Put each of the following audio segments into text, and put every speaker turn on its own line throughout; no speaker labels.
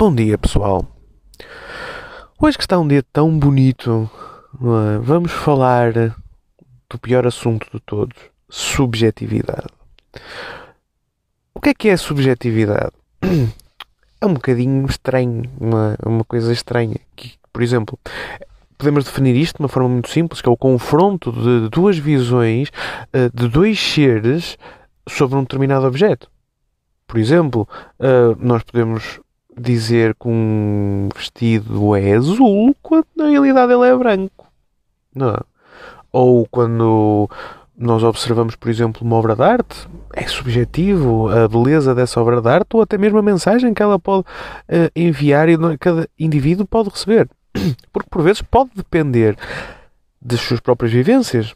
Bom dia, pessoal. Hoje que está um dia tão bonito, é? vamos falar do pior assunto de todos: subjetividade. O que é que é subjetividade? É um bocadinho estranho, uma, uma coisa estranha. Que, por exemplo, podemos definir isto de uma forma muito simples, que é o confronto de duas visões eh, de dois seres sobre um determinado objeto. Por exemplo, eh, nós podemos dizer que um vestido é azul quando na realidade ele é branco. Não é? Ou quando nós observamos, por exemplo, uma obra de arte, é subjetivo a beleza dessa obra de arte ou até mesmo a mensagem que ela pode uh, enviar e cada indivíduo pode receber. Porque por vezes pode depender das suas próprias vivências.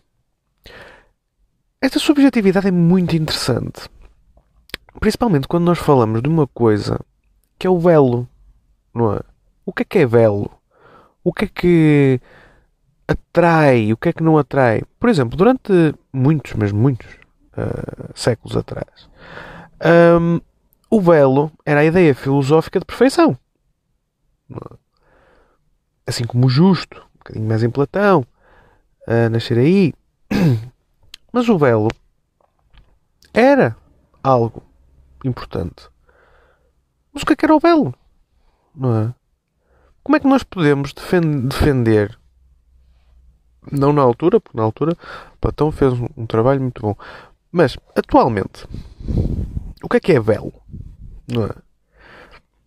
Esta subjetividade é muito interessante. Principalmente quando nós falamos de uma coisa que é o velo, não é? O que é que é velo? O que é que atrai? O que é que não atrai? Por exemplo, durante muitos, mas muitos uh, séculos atrás, um, o velo era a ideia filosófica de perfeição. É? Assim como o justo, um bocadinho mais em Platão, a nascer aí. Mas o velo era algo importante. Mas o que é que era o belo? Não é? Como é que nós podemos defender, não na altura, porque na altura Platão fez um, trabalho muito bom, mas atualmente, o que é que é belo? Não é?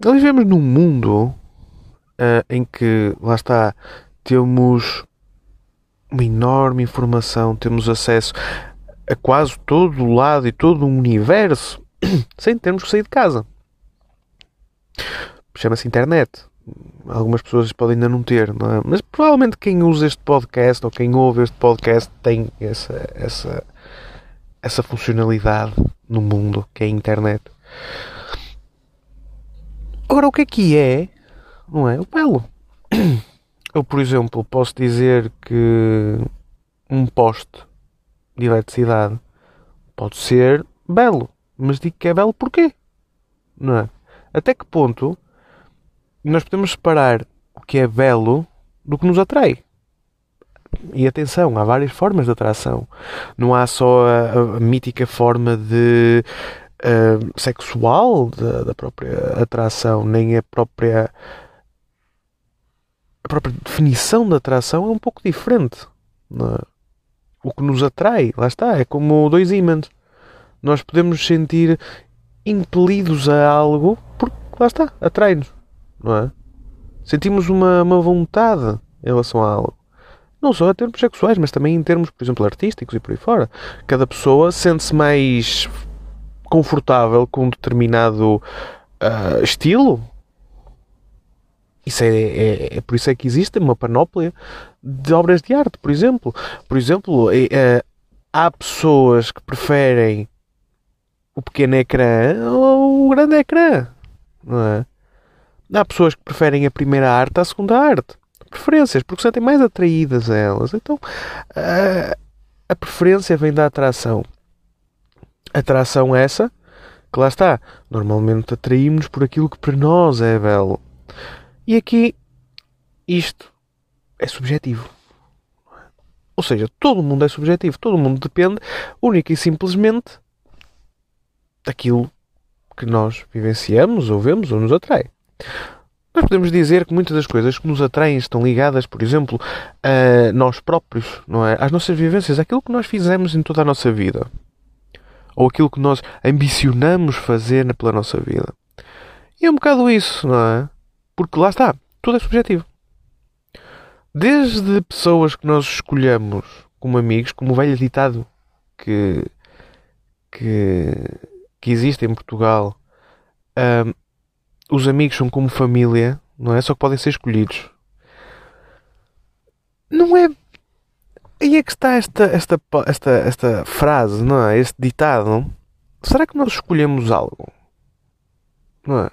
Nós vivemos num mundo uh, em que, lá está, temos uma enorme informação, temos acesso a quase todo o lado e todo o universo sem termos que sair de casa chama-se internet. Algumas pessoas podem ainda não ter, não é? mas provavelmente quem usa este podcast ou quem ouve este podcast tem essa, essa, essa funcionalidade no mundo que é a internet. Agora, o que é que é, não é? O belo. Eu, por exemplo, posso dizer que um poste de eletricidade pode ser belo, mas digo que é belo porquê? Não é? Até que ponto nós podemos separar o que é belo do que nos atrai? E atenção, há várias formas de atração. Não há só a, a mítica forma de uh, sexual da, da, própria atração, nem a própria a própria definição da atração é um pouco diferente. É? O que nos atrai, lá está, é como dois ímãs. Nós podemos sentir impelidos a algo porque lá está, atrai-nos, não é? Sentimos uma, uma vontade em relação a algo. Não só em termos sexuais, mas também em termos, por exemplo, artísticos e por aí fora. Cada pessoa sente-se mais confortável com um determinado uh, estilo. Isso é, é, é, por isso é que existe uma panóplia de obras de arte, por exemplo. Por exemplo, é, há pessoas que preferem o pequeno ecrã ou o grande ecrã. Não é? Há pessoas que preferem a primeira arte à segunda arte. Preferências, porque sentem mais atraídas a elas. Então, a, a preferência vem da atração. Atração essa, que lá está. Normalmente atraímos por aquilo que para nós é belo. E aqui, isto é subjetivo. Ou seja, todo mundo é subjetivo. Todo mundo depende única e simplesmente daquilo que nós vivenciamos, ou vemos, ou nos atrai. Nós podemos dizer que muitas das coisas que nos atraem estão ligadas, por exemplo, a nós próprios, não é? às nossas vivências, aquilo que nós fizemos em toda a nossa vida. Ou aquilo que nós ambicionamos fazer pela nossa vida. E é um bocado isso, não é? Porque lá está, tudo é subjetivo. Desde pessoas que nós escolhemos como amigos, como o velho ditado que, que que existe em Portugal, um, os amigos são como família, não é? Só que podem ser escolhidos. Não é. Aí é que está esta, esta, esta, esta frase, não é? Este ditado. Será que nós escolhemos algo? Não é?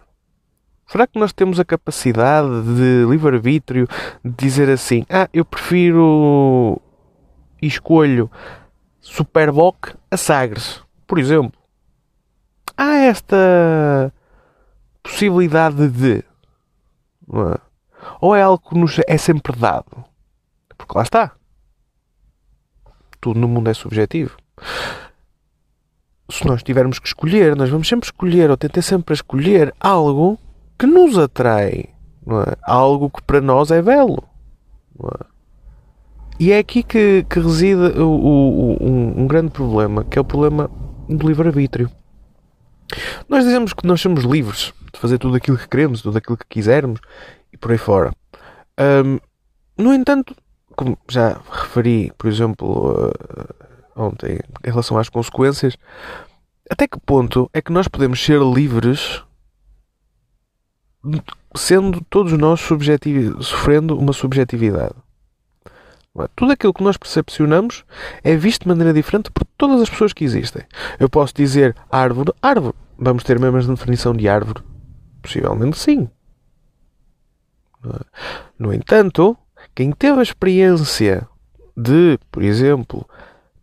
Será que nós temos a capacidade de livre-arbítrio de dizer assim: Ah, eu prefiro e escolho Superboc a Sagres, por exemplo? Há esta possibilidade de, É? Ou é algo que nos é sempre dado? Porque lá está. Tudo no mundo é subjetivo. Se nós tivermos que escolher, nós vamos sempre escolher, ou tentar sempre escolher algo que nos atrai. É? Algo que para nós é belo. É? E é aqui que, que reside o, o, um, um grande problema, que é o problema do livre-arbítrio. Nós dizemos que nós somos livres de fazer tudo aquilo que queremos, tudo aquilo que quisermos e por aí fora. Um, no entanto, como já referi, por exemplo, uh, ontem, em relação às consequências, até que ponto é que nós podemos ser livres sendo todos nós sofrendo uma subjetividade? Tudo aquilo que nós percepcionamos é visto de maneira diferente por todas as pessoas que existem. Eu posso dizer árvore, árvore. Vamos ter a mesma definição de árvore? Possivelmente sim. No entanto, quem teve a experiência de, por exemplo,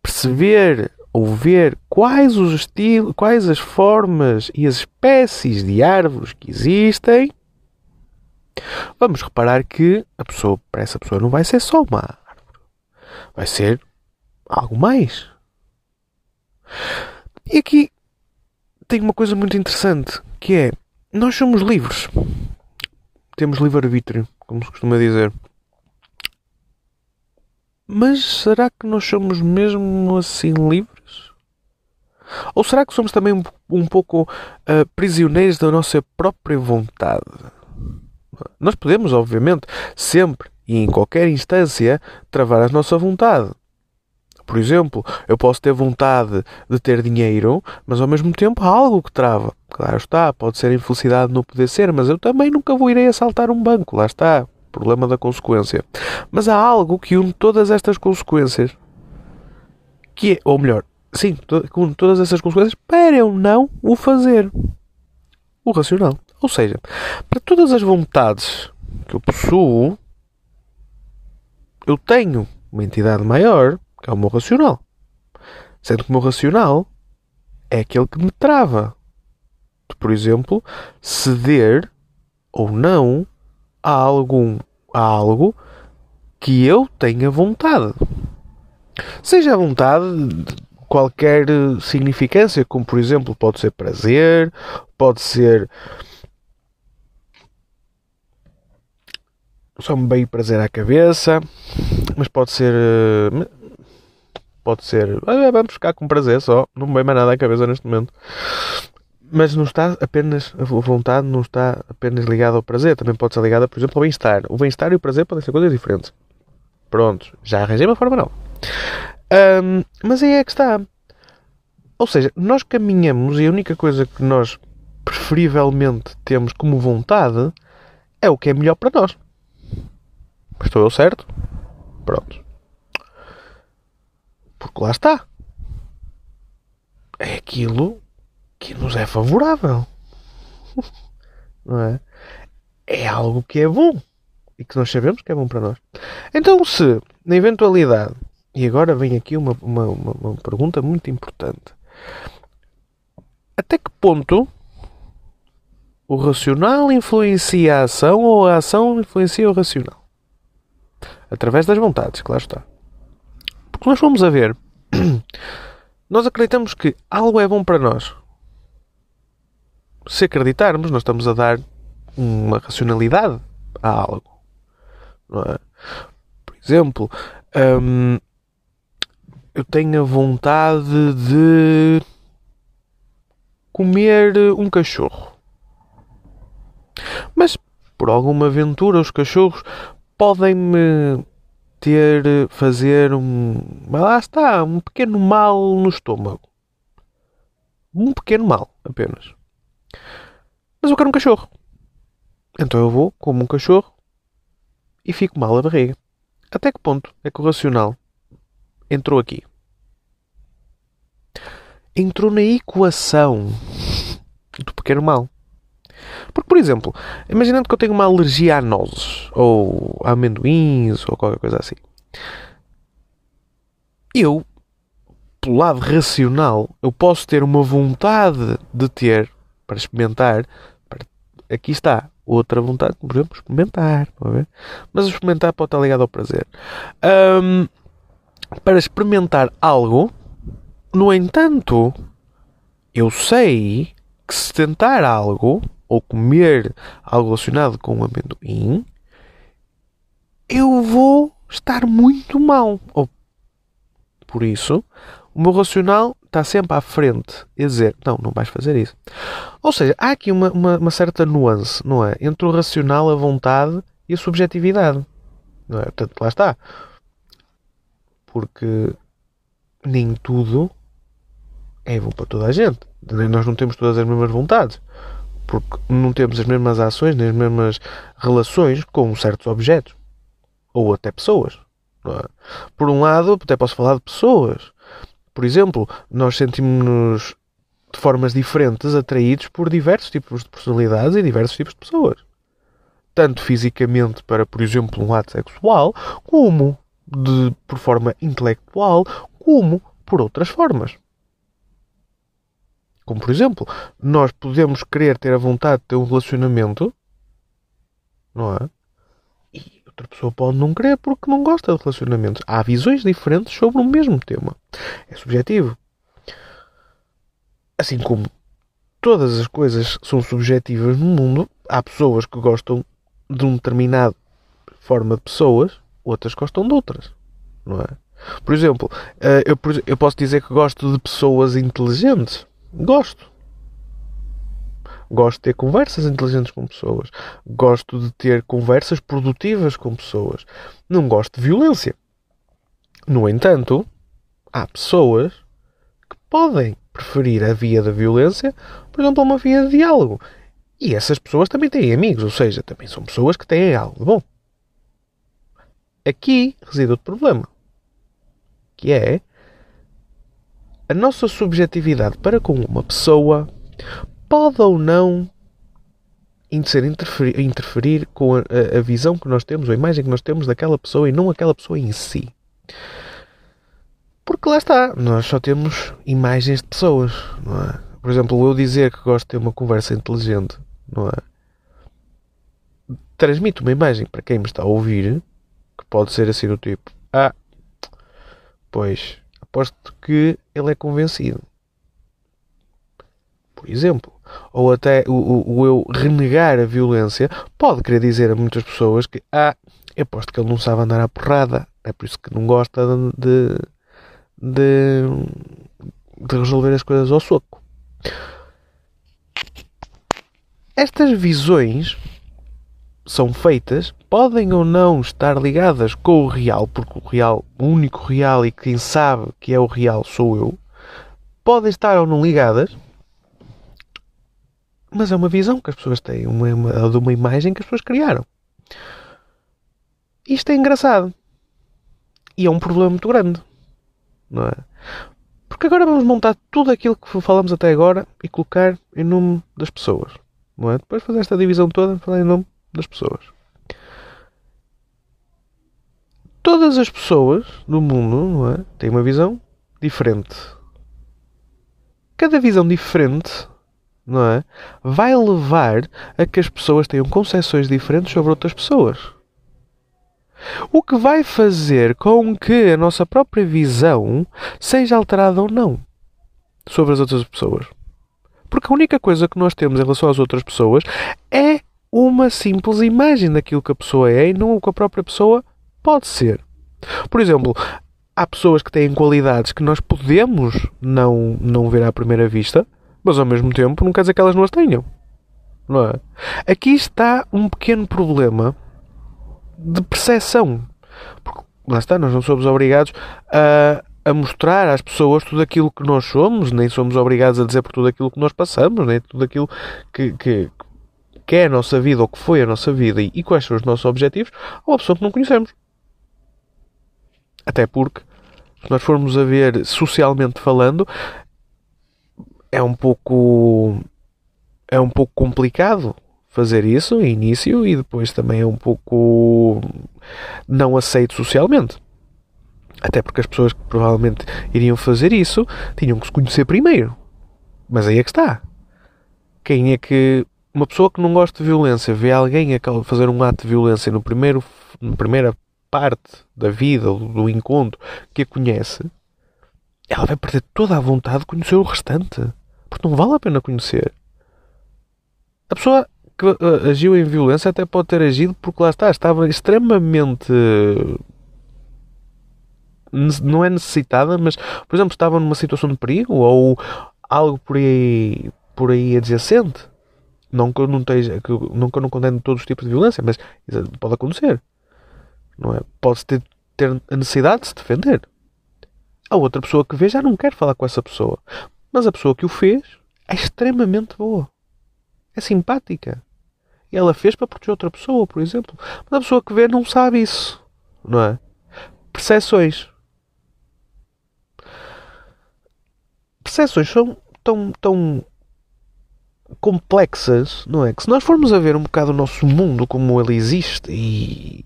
perceber ou ver quais os estilos, quais as formas e as espécies de árvores que existem, vamos reparar que a pessoa, para essa pessoa não vai ser só uma vai ser algo mais. E aqui tem uma coisa muito interessante que é nós somos livres. Temos livre-arbítrio, como se costuma dizer. Mas será que nós somos mesmo assim livres? Ou será que somos também um, um pouco uh, prisioneiros da nossa própria vontade? Nós podemos, obviamente, sempre e em qualquer instância travar a nossa vontade. Por exemplo, eu posso ter vontade de ter dinheiro, mas ao mesmo tempo há algo que trava. Claro está, pode ser infelicidade não poder ser, mas eu também nunca vou irei assaltar um banco. Lá está, problema da consequência. Mas há algo que une todas estas consequências. Que é, ou melhor, sim, que une todas essas consequências para eu não o fazer. O racional. Ou seja, para todas as vontades que eu possuo, eu tenho uma entidade maior, que é o meu racional. Sendo que o meu racional é aquele que me trava. De, por exemplo, ceder ou não a, algum, a algo que eu tenha vontade. Seja a vontade de qualquer significância, como por exemplo pode ser prazer, pode ser só me veio prazer à cabeça, mas pode ser. Eh, pode ser. Ah, vamos ficar com prazer só, não me veio mais nada à cabeça neste momento. Mas não está apenas. A vontade não está apenas ligada ao prazer, também pode ser ligada, por exemplo, ao bem-estar. O bem-estar e o prazer podem ser coisas diferentes. Pronto, já arranjei uma forma não. Um, mas aí é que está. Ou seja, nós caminhamos e a única coisa que nós preferivelmente temos como vontade é o que é melhor para nós. Estou eu certo? Pronto. Porque lá está. É aquilo que nos é favorável. Não é? É algo que é bom. E que nós sabemos que é bom para nós. Então, se, na eventualidade, e agora vem aqui uma, uma, uma, uma pergunta muito importante. Até que ponto o racional influencia a ação ou a ação influencia o racional? Através das vontades, claro está. Porque nós vamos a ver, nós acreditamos que algo é bom para nós. Se acreditarmos, nós estamos a dar uma racionalidade a algo. É? Por exemplo, hum, eu tenho a vontade de comer um cachorro. Mas por alguma aventura os cachorros podem-me ter, fazer um. Lá está, um pequeno mal no estômago. Um pequeno mal, apenas. Mas eu quero um cachorro. Então eu vou, como um cachorro, e fico mal a barriga. Até que ponto é que o racional entrou aqui? Entrou na equação do pequeno mal. Porque, por exemplo, imaginando que eu tenho uma alergia a nozes, ou a amendoins, ou qualquer coisa assim. Eu, pelo lado racional, eu posso ter uma vontade de ter, para experimentar, para, aqui está, outra vontade, por exemplo experimentar. Mas experimentar pode estar ligado ao prazer. Um, para experimentar algo, no entanto, eu sei que se tentar algo ou comer algo relacionado com o amendoim, eu vou estar muito mal. Ou, por isso, o meu racional está sempre à frente e dizer: não, não vais fazer isso. Ou seja, há aqui uma, uma, uma, certa nuance, não é? Entre o racional, a vontade e a subjetividade. Não é? Portanto, lá está. Porque nem tudo é bom para toda a gente. Nós não temos todas as mesmas vontades. Porque não temos as mesmas ações, nem as mesmas relações com certos objetos. Ou até pessoas. É? Por um lado, até posso falar de pessoas. Por exemplo, nós sentimos-nos de formas diferentes atraídos por diversos tipos de personalidades e diversos tipos de pessoas. Tanto fisicamente para, por exemplo, um ato sexual, como de, por forma intelectual, como por outras formas. Como, por exemplo, nós podemos querer ter a vontade de ter um relacionamento, não é? E outra pessoa pode não querer porque não gosta de relacionamentos. Há visões diferentes sobre o mesmo tema. É subjetivo. Assim como todas as coisas são subjetivas no mundo, há pessoas que gostam de uma determinada forma de pessoas, outras gostam de outras, não é? Por exemplo, eh, eu posso dizer que gosto de pessoas inteligentes. Gosto. Gosto de ter conversas inteligentes com pessoas. Gosto de ter conversas produtivas com pessoas. Não gosto de violência. No entanto, há pessoas que podem preferir a via da violência, por exemplo, a uma via de diálogo. E essas pessoas também têm amigos, ou seja, também são pessoas que têm algo de bom. Aqui reside outro problema, que é a nossa subjetividade para com uma pessoa pode ou não ser interferir, interferir com a, a, visão que nós temos, a imagem que nós temos daquela pessoa e não aquela pessoa em si. Porque lá está, nós só temos imagens de pessoas, não é? Por exemplo, eu dizer que gosto de ter uma conversa inteligente, não é? Transmite uma imagem para quem me está a ouvir que pode ser assim do tipo: Ah, pois aposto que ele é convencido. Por exemplo. Ou até o, o, o, eu renegar a violência pode querer dizer a muitas pessoas que ah, eu aposto que ele não sabe andar à porrada. É por isso que não gosta de, de, de resolver as coisas ao soco. Estas visões são feitas podem ou não estar ligadas com o real, porque o real, o único real e quem sabe que é o real sou eu, podem estar ou não ligadas, mas é uma visão que as pessoas têm, uma, uma, de uma imagem que as pessoas criaram. Isto é engraçado. E é um problema muito grande. Não é? Porque agora vamos montar tudo aquilo que falamos até agora e colocar em nome das pessoas. Não é? Depois de fazer esta divisão toda, falar em nome das pessoas. Todas as pessoas do mundo é, têm uma visão diferente. Cada visão diferente não é, vai levar a que as pessoas tenham concepções diferentes sobre outras pessoas. O que vai fazer com que a nossa própria visão seja alterada ou não sobre as outras pessoas. Porque a única coisa que nós temos em relação às outras pessoas é uma simples imagem daquilo que a pessoa é e não o que a própria pessoa pode ser. Por exemplo, há pessoas que têm qualidades que nós podemos não, não ver à primeira vista, mas ao mesmo tempo não quer dizer que elas não as tenham. Não é? Aqui está um pequeno problema de percepção. Porque, lá está, nós não somos obrigados a, a mostrar às pessoas tudo aquilo que nós somos, nem somos obrigados a dizer por tudo aquilo que nós passamos, nem tudo aquilo que, que, que é a nossa vida ou que foi a nossa vida e, quais são os nossos objetivos a uma pessoa que não conhecemos. Até porque, se nós formos a ver socialmente falando, é um pouco é um pouco complicado fazer isso início e depois também é um pouco não aceito socialmente. Até porque as pessoas que provavelmente iriam fazer isso tinham que se conhecer primeiro. Mas aí é que está. Quem é que uma pessoa que não gosta de violência vê alguém a fazer um ato de violência no primeiro, na primeira parte da vida, do encontro, que a conhece, ela vai perder toda a vontade de conhecer o restante. Porque não vale a pena conhecer. A pessoa que uh, agiu em violência até pode ter agido porque lá está, estava extremamente. Não é necessitada, mas, por exemplo, estava numa situação de perigo ou algo por aí, por aí adjacente. Não que eu não, esteja, que, não que eu não condene todos os tipos de violência, mas pode acontecer. Não é? Pode ter, ter a necessidade de se defender. A outra pessoa que vê já não quer falar com essa pessoa. Mas a pessoa que o fez é extremamente boa. É simpática. E ela fez para proteger outra pessoa, por exemplo. Mas a pessoa que vê não sabe isso. Não é? Percepções. Percepções são tão, tão complexas, não é? Que se nós formos a ver um bocado o nosso mundo como ele existe e,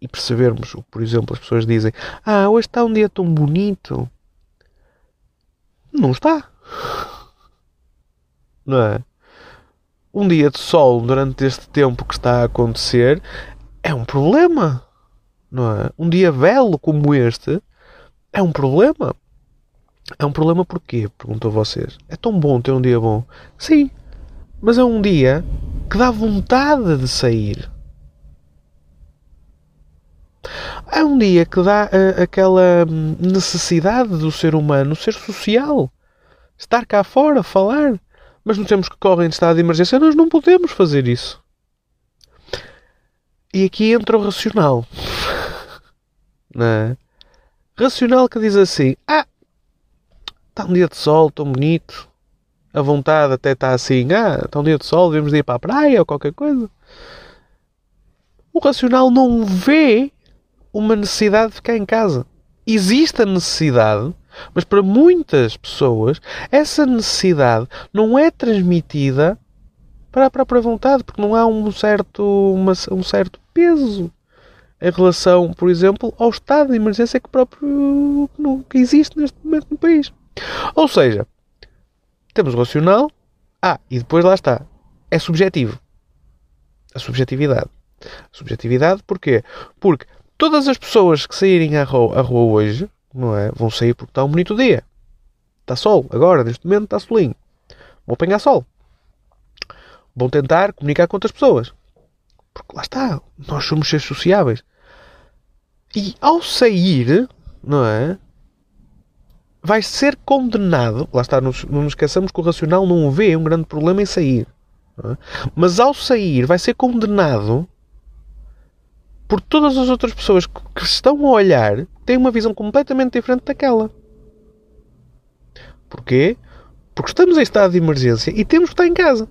e percebermos, por exemplo, as pessoas dizem: Ah, hoje está um dia tão bonito. Não está. Não é? Um dia de sol durante este tempo que está a acontecer é um problema. Não é? Um dia belo como este é um problema. É um problema porquê? Pergunto a vocês. É tão bom ter um dia bom? Sim, mas é um dia que dá vontade de sair. É um dia que dá uh, aquela hum, necessidade do ser humano ser social. Estar cá fora, falar. Mas não temos que correr em estado de emergência, nós não podemos fazer isso. E aqui entra o racional. É? Racional que diz assim: Ah, está um dia de sol tão bonito. A vontade até está assim: Ah, está um dia de sol, devemos ir para a praia ou qualquer coisa. O racional não vê uma necessidade de ficar em casa. Existe a necessidade, mas para muitas pessoas essa necessidade não é transmitida para a própria vontade, porque não há um certo, uma, um certo peso em relação, por exemplo, ao estado de emergência que, próprio, que existe neste momento no país. Ou seja, temos o racional, ah, e depois lá está, é subjetivo. A subjetividade. A subjetividade porquê? Porque Todas as pessoas que saírem à rua, à rua hoje, não é? Vão sair porque está um bonito dia. Está sol. Agora, neste momento, está solinho. Vão apanhar sol. Vão tentar comunicar com outras pessoas. Porque lá está. Nós somos seres sociáveis. E ao sair, não é? Vai ser condenado. Lá está, não nos esqueçamos que o racional não vê um grande problema em sair. É? Mas ao sair, vai ser condenado por todas as outras pessoas que estão a olhar têm uma visão completamente diferente daquela. Porquê? Porque estamos em estado de emergência e temos que estar em casa.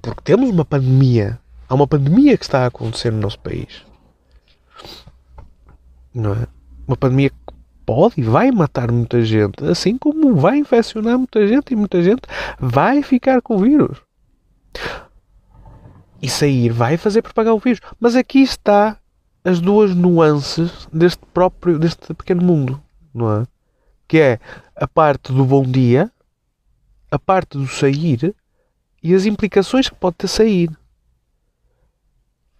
Porque temos uma pandemia. Há uma pandemia que está a acontecer no nosso país. Não é? Uma pandemia que pode e vai matar muita gente, assim como vai infeccionar muita gente e muita gente vai ficar com o vírus e sair vai fazer propagar o vírus. Mas aqui está as duas nuances deste próprio, deste pequeno mundo, não é? Que é a parte do bom dia, a parte do sair e as implicações que pode ter sair.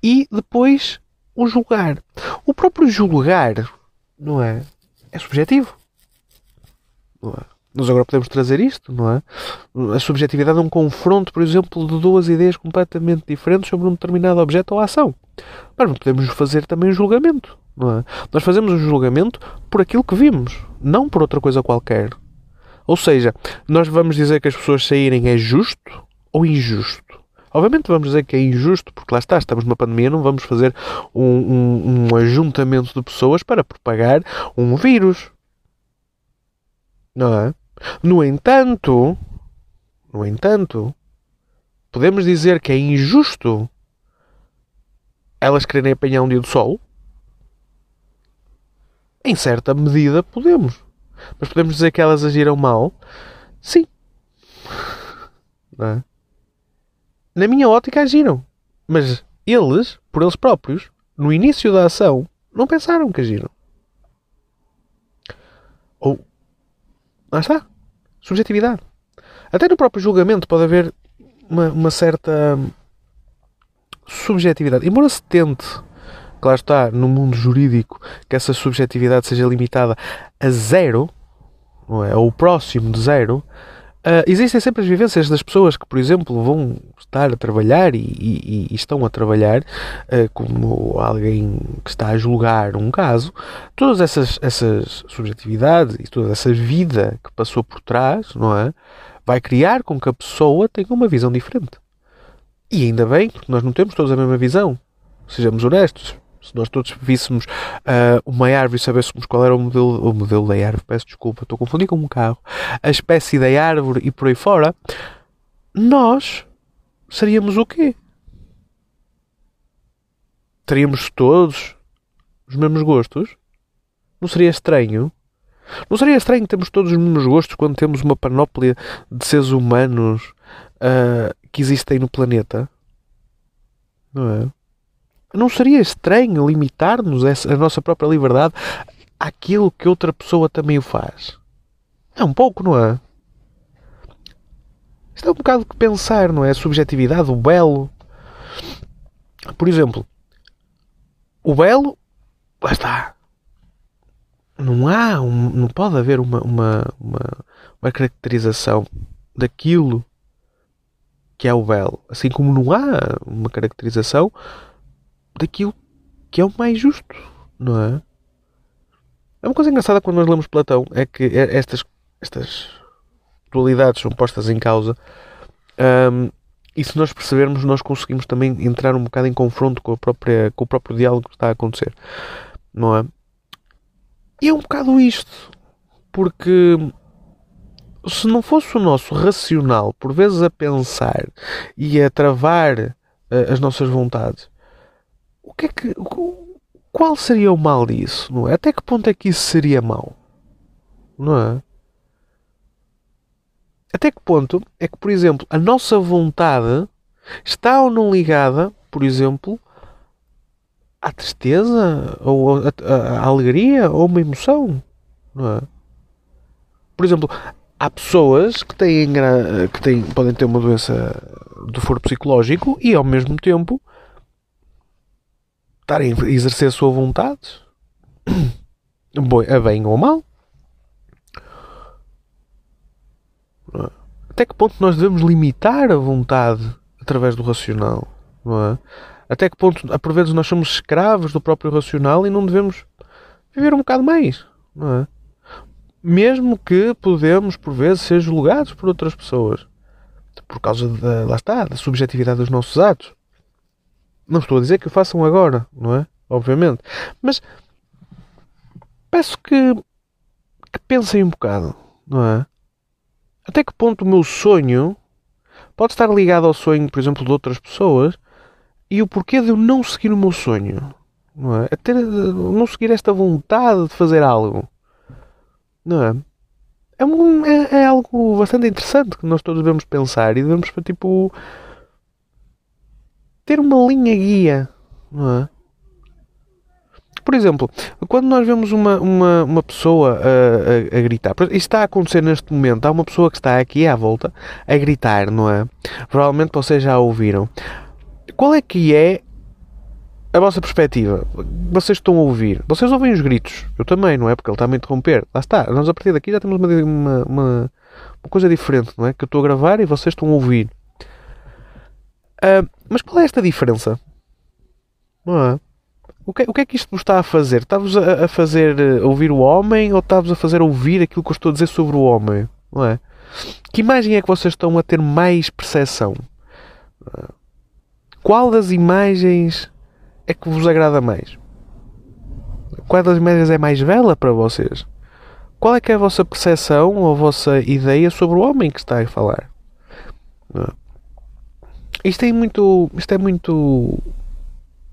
E depois o julgar. O próprio julgar, não é? É subjetivo. Não é? Nós agora podemos trazer isto, não é? A subjetividade é um confronto, por exemplo, de duas ideias completamente diferentes sobre um determinado objeto ou ação. Mas podemos fazer também um julgamento, não é? Nós fazemos um julgamento por aquilo que vimos, não por outra coisa qualquer. Ou seja, nós vamos dizer que as pessoas saírem é justo ou injusto. Obviamente vamos dizer que é injusto, porque lá está, estamos numa pandemia, não vamos fazer um, um, um ajuntamento de pessoas para propagar um vírus. Não é? No entanto, no entanto, podemos dizer que é injusto elas quererem apanhar um dia do sol? Em certa medida podemos. Mas podemos dizer que elas agiram mal? Sim. É? Na minha ótica agiram. Mas eles, por eles próprios, no início da ação, não pensaram que agiram. Ou Lá está. Subjetividade. Até no próprio julgamento pode haver uma, uma certa subjetividade. Embora se tente, claro está, no mundo jurídico, que essa subjetividade seja limitada a zero, não é? ou próximo de zero, Uh, existem sempre as vivências das pessoas que, por exemplo, vão estar a trabalhar e, e, e estão a trabalhar uh, como alguém que está a julgar um caso. Todas essas, essas subjetividades e toda essa vida que passou por trás, não é? Vai criar com que a pessoa tenha uma visão diferente. E ainda bem, porque nós não temos todos a mesma visão. Sejamos honestos. Se nós todos víssemos uh, uma árvore e sabêssemos qual era o modelo, o modelo da árvore, peço desculpa, estou a confundir com um carro, a espécie da árvore e por aí fora, nós seríamos o quê? Teríamos todos os mesmos gostos? Não seria estranho? Não seria estranho termos todos os mesmos gostos quando temos uma panóplia de seres humanos uh, que existem no planeta? Não é? Não seria estranho limitar-nos a nossa própria liberdade àquilo que outra pessoa também o faz? É um pouco, não é? Isto é um bocado de pensar, não é? A subjetividade, o belo. Por exemplo, o belo, lá está. Não há, um, não pode haver uma, uma, uma, uma caracterização daquilo que é o belo. Assim como não há uma caracterização daquilo que é o mais justo, não é? É uma coisa engraçada quando nós lemos Platão é que é, estas, estas dualidades são postas em causa um, e se nós percebermos nós conseguimos também entrar um bocado em confronto com, a própria, com o próprio diálogo que está a acontecer, não é? E é um bocado isto, porque se não fosse o nosso racional, por vezes a pensar e a travar uh, as nossas vontades, o que é que. Qual seria o mal disso? Não é? Até que ponto é que isso seria mau? Não é? Até que ponto é que, por exemplo, a nossa vontade está ou não ligada, por exemplo, à tristeza, ou à, alegria, ou uma emoção? Não é? Por exemplo, há pessoas que têm, que têm, podem ter uma doença do foro psicológico e ao mesmo tempo estarem a exercer a sua vontade, a bem ou a mal. Até que ponto nós devemos limitar a vontade através do racional? Não é? Até que ponto, por vezes, nós somos escravos do próprio racional e não devemos viver um bocado mais? Não é? Mesmo que podemos, por vezes, ser julgados por outras pessoas por causa da, lá está, da subjetividade dos nossos atos. Não estou a dizer que o façam agora, não é? Obviamente. Mas peço que, que pensem um bocado, não é? Até que ponto o meu sonho pode estar ligado ao sonho, por exemplo, de outras pessoas e o porquê de eu não seguir o meu sonho, não é? Até não seguir esta vontade de fazer algo, não é? É, um, é, é algo bastante interessante que nós todos devemos pensar e devemos, tipo, ter uma linha guia, não é? Por exemplo, quando nós vemos uma, uma, uma pessoa a, a, a, gritar, isto está a acontecer neste momento, há uma pessoa que está aqui à volta a gritar, não é? Provavelmente vocês já ouviram. Qual é que é a vossa perspectiva? Vocês estão a ouvir, vocês ouvem os gritos, eu também, não é? Porque ele está a me interromper. Lá está, nós a partir daqui já temos uma, uma, uma, uma coisa diferente, não é? Que eu estou a gravar e vocês estão a ouvir. Uh, mas qual é esta diferença? Não é? O que, o que é que isto vos está a fazer? Está-vos a, a, fazer eh, ouvir o homem ou está-vos a fazer ouvir aquilo que eu estou a dizer sobre o homem? Não é? Que imagem é que vocês estão a ter mais percepção? Qual das imagens é que vos agrada mais? Qual das imagens é mais bela para vocês? Qual é que é a vossa percepção ou a vossa ideia sobre o homem que está a falar? Não é? Isto é muito. Isto é muito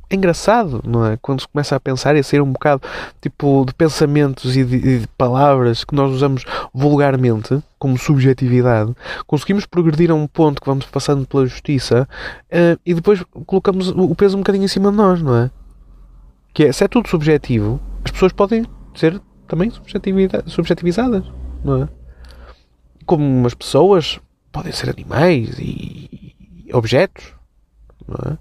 engraçado, não é? Quando se começa a pensar e a ser um bocado tipo de pensamentos e de, e de, palavras que nós usamos vulgarmente, como subjetividade, conseguimos progredir a um ponto que vamos passando pela justiça uh, e depois colocamos o peso um bocadinho em cima de nós, não é? Que é, se é tudo subjetivo, as pessoas podem ser também subjetivizadas, não é? Como umas pessoas podem ser animais e objetos, é?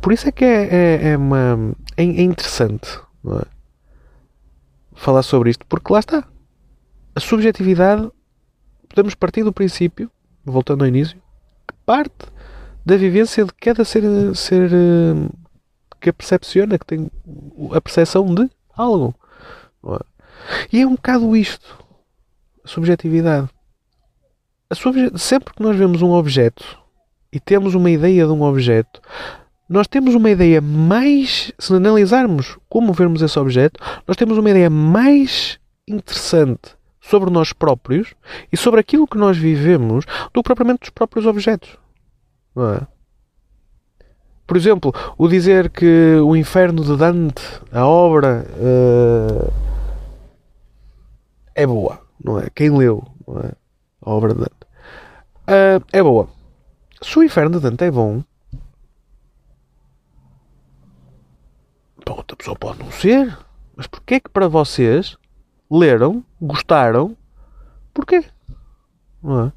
Por isso é que é, é, é uma, é, é interessante é? falar sobre isto, porque lá está. A subjetividade, podemos partir do princípio, voltando ao início, que parte da vivência de cada ser, ser eh, que a percepciona, que tem a percepção de algo. E é um bocado isto, subjetividade. A subje sempre que nós vemos um objeto e temos uma ideia de um objeto, nós temos uma ideia mais, se analisarmos como vermos esse objeto, nós temos uma ideia mais interessante sobre nós próprios e sobre aquilo que nós vivemos do que propriamente dos próprios objetos. Não é? Por exemplo, o dizer que o Inferno de Dante, a obra, uh, é boa, não é? Quem leu não é? A obra de Dante uh, é boa. Se o Inferno de Dante é bom, para outra pessoa pode não ser. Mas porquê que para vocês leram, gostaram, porquê? É?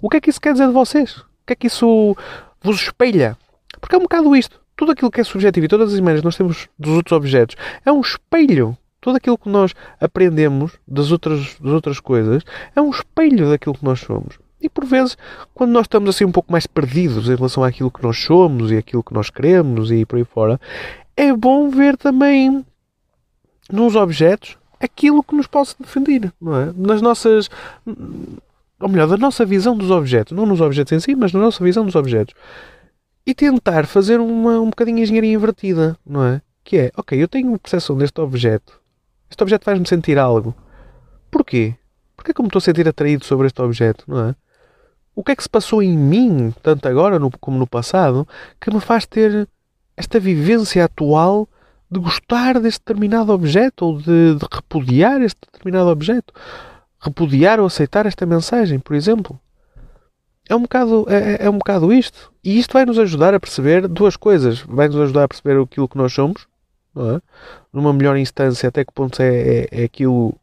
O que é que isso quer dizer de vocês? O que é que isso vos espelha? Porque é um bocado isto. Tudo aquilo que é subjetivo e todas as imagens que nós temos dos outros objetos é um espelho. Tudo aquilo que nós aprendemos das outras, das outras coisas é um espelho daquilo que nós somos. E por vezes, quando nós estamos assim um pouco mais perdidos em relação àquilo que nós somos e aquilo que nós queremos e por aí fora, é bom ver também nos objetos aquilo que nos possa defender, não é? Nas nossas. Ou melhor, da nossa visão dos objetos. Não nos objetos em si, mas na nossa visão dos objetos. E tentar fazer uma, um bocadinho engenharia invertida, não é? Que é, ok, eu tenho percepção deste objeto. Este objeto faz-me sentir algo. Porquê? Porquê que eu me estou a sentir atraído sobre este objeto, não é? O que é que se passou em mim, tanto agora como no passado, que me faz ter esta vivência atual de gostar deste determinado objeto ou de, de repudiar este determinado objeto. Repudiar ou aceitar esta mensagem, por exemplo. É um bocado, é, é, é um bocado isto. E isto vai nos ajudar a perceber duas coisas. Vai nos ajudar a perceber aquilo que nós somos, é? numa melhor instância, até que ponto é, é, é aquilo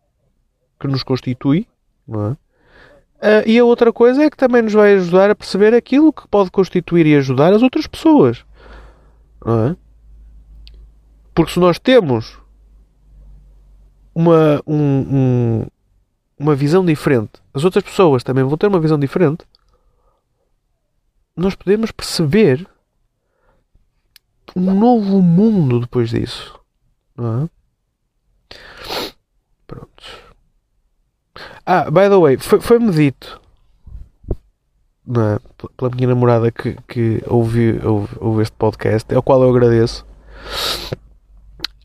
que nos constitui, é? Uh, e a outra coisa é que também nos vai ajudar a perceber aquilo que pode constituir e ajudar as outras pessoas. Não é? Porque se nós temos uma, um, um, uma visão diferente, as outras pessoas também vão ter uma visão diferente, nós podemos perceber um novo mundo depois disso. Não é? Pronto. Ah, by the way, foi-me dito é? pela minha namorada que, que ouve, ouve este podcast, ao qual eu agradeço,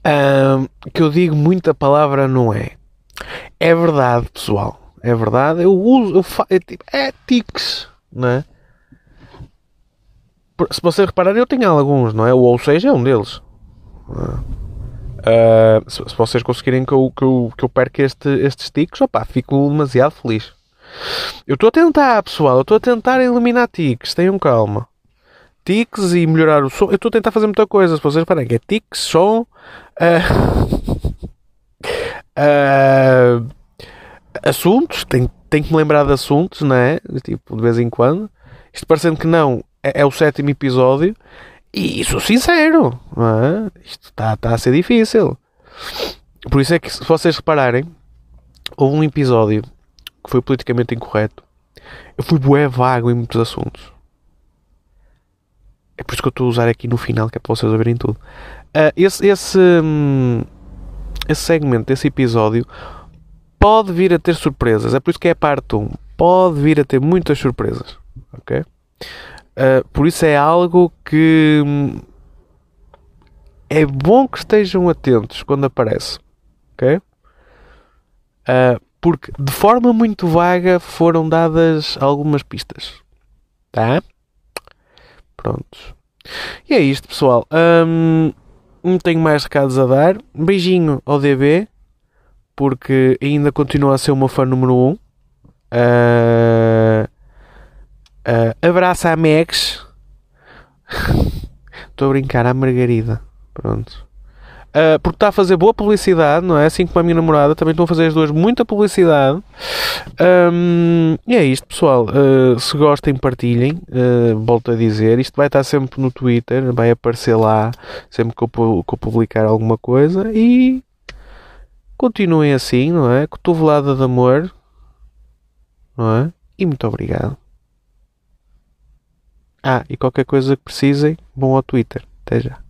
um, que eu digo muita palavra não é. É verdade, pessoal. É verdade. Eu uso. Eu fa... é, tipo, é tics, não é? Se vocês repararem, eu tenho alguns, não é? Ou seja, é um deles. Uh, se, se, vocês conseguirem que eu, que eu, que eu perca este, estes tiques, opá, fico demasiado feliz. Eu estou a tentar, pessoal, eu estou a tentar eliminar tiques, tenham calma. Tiques e melhorar o som. Eu estou a tentar fazer muita coisa, se vocês reparem, que é tiques, som. Uh, uh, assuntos, tenho, tenho que me lembrar de assuntos, não é? Tipo, de vez em quando. Isto parecendo que não, é, é o sétimo episódio e sou sincero, é? isto está tá a ser difícil. Por isso é que, se vocês repararem, houve um episódio que foi politicamente incorreto. Eu fui bué vago em muitos assuntos. É por isso que eu estou a usar aqui no final, que é para vocês ouvirem tudo. Uh, esse, esse, hum, esse segmento, esse episódio, pode vir a ter surpresas. É por isso que é a parte 1. Pode vir a ter muitas surpresas. Ok? Uh, por isso é algo que hum, é bom que estejam atentos quando aparece. Ok? Uh, porque de forma muito vaga foram dadas algumas pistas. Tá? Pronto. E é isto, pessoal. Um, não tenho mais recados a dar. Um beijinho ao DB, porque ainda continua a ser meu fã número 1. Um. Uh, Uh, abraço à Mex. Estou a brincar, à Margarida. Pronto. Uh, porque está a fazer boa publicidade, não é? Assim como a minha namorada, também estão a fazer as duas muita publicidade. Um, e é isto, pessoal. Uh, se gostem, partilhem. Uh, volto a dizer, isto vai estar sempre no Twitter, vai aparecer lá sempre que eu, que eu publicar alguma coisa. E continuem assim, não é? Cotovelada de amor, não é? E muito obrigado. Ah, e qualquer coisa que precisem, vão ao Twitter. Até já.